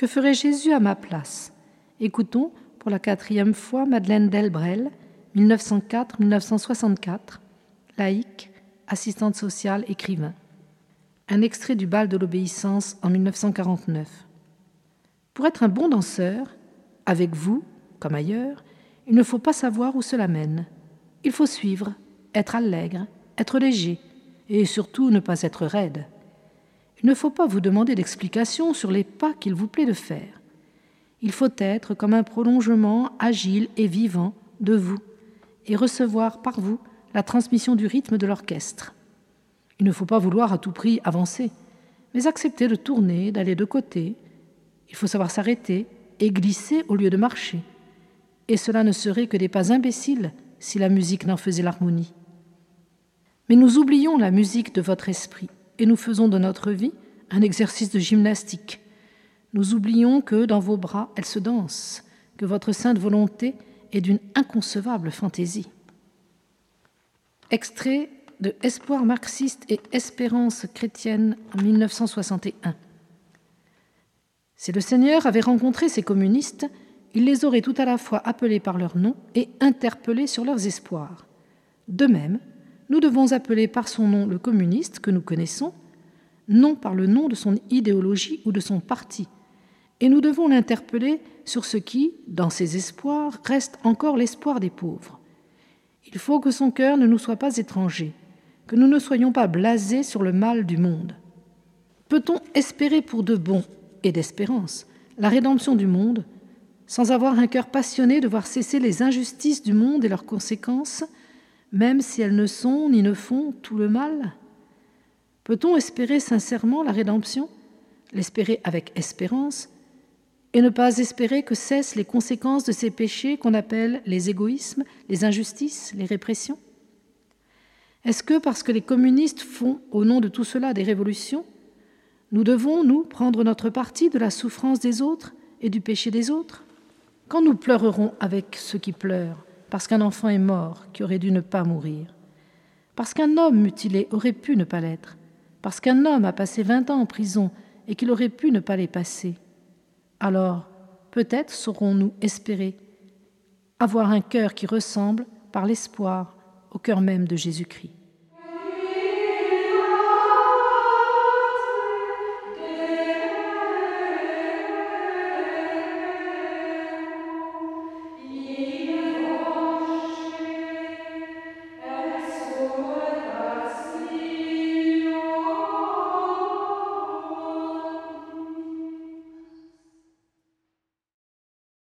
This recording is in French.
Que ferait Jésus à ma place? Écoutons pour la quatrième fois Madeleine Delbrel, 1904-1964, laïque, assistante sociale, écrivain. Un extrait du bal de l'obéissance en 1949. Pour être un bon danseur, avec vous, comme ailleurs, il ne faut pas savoir où cela mène. Il faut suivre, être allègre, être léger, et surtout ne pas être raide. Il ne faut pas vous demander d'explications sur les pas qu'il vous plaît de faire. Il faut être comme un prolongement agile et vivant de vous, et recevoir par vous la transmission du rythme de l'orchestre. Il ne faut pas vouloir à tout prix avancer, mais accepter de tourner, d'aller de côté. Il faut savoir s'arrêter et glisser au lieu de marcher. Et cela ne serait que des pas imbéciles si la musique n'en faisait l'harmonie. Mais nous oublions la musique de votre esprit et nous faisons de notre vie un exercice de gymnastique. Nous oublions que dans vos bras elle se danse, que votre sainte volonté est d'une inconcevable fantaisie. Extrait de Espoir marxiste et espérance chrétienne en 1961. Si le Seigneur avait rencontré ces communistes, il les aurait tout à la fois appelés par leur nom et interpellés sur leurs espoirs. De même, nous devons appeler par son nom le communiste que nous connaissons, non par le nom de son idéologie ou de son parti, et nous devons l'interpeller sur ce qui, dans ses espoirs, reste encore l'espoir des pauvres. Il faut que son cœur ne nous soit pas étranger, que nous ne soyons pas blasés sur le mal du monde. Peut-on espérer pour de bon et d'espérance la rédemption du monde sans avoir un cœur passionné de voir cesser les injustices du monde et leurs conséquences, même si elles ne sont ni ne font tout le mal. Peut-on espérer sincèrement la rédemption, l'espérer avec espérance, et ne pas espérer que cessent les conséquences de ces péchés qu'on appelle les égoïsmes, les injustices, les répressions? Est-ce que parce que les communistes font au nom de tout cela des révolutions, nous devons, nous, prendre notre parti de la souffrance des autres et du péché des autres? Quand nous pleurerons avec ceux qui pleurent, parce qu'un enfant est mort qui aurait dû ne pas mourir, parce qu'un homme mutilé aurait pu ne pas l'être, parce qu'un homme a passé vingt ans en prison et qu'il aurait pu ne pas les passer, alors peut-être saurons-nous espérer avoir un cœur qui ressemble par l'espoir au cœur même de Jésus-Christ.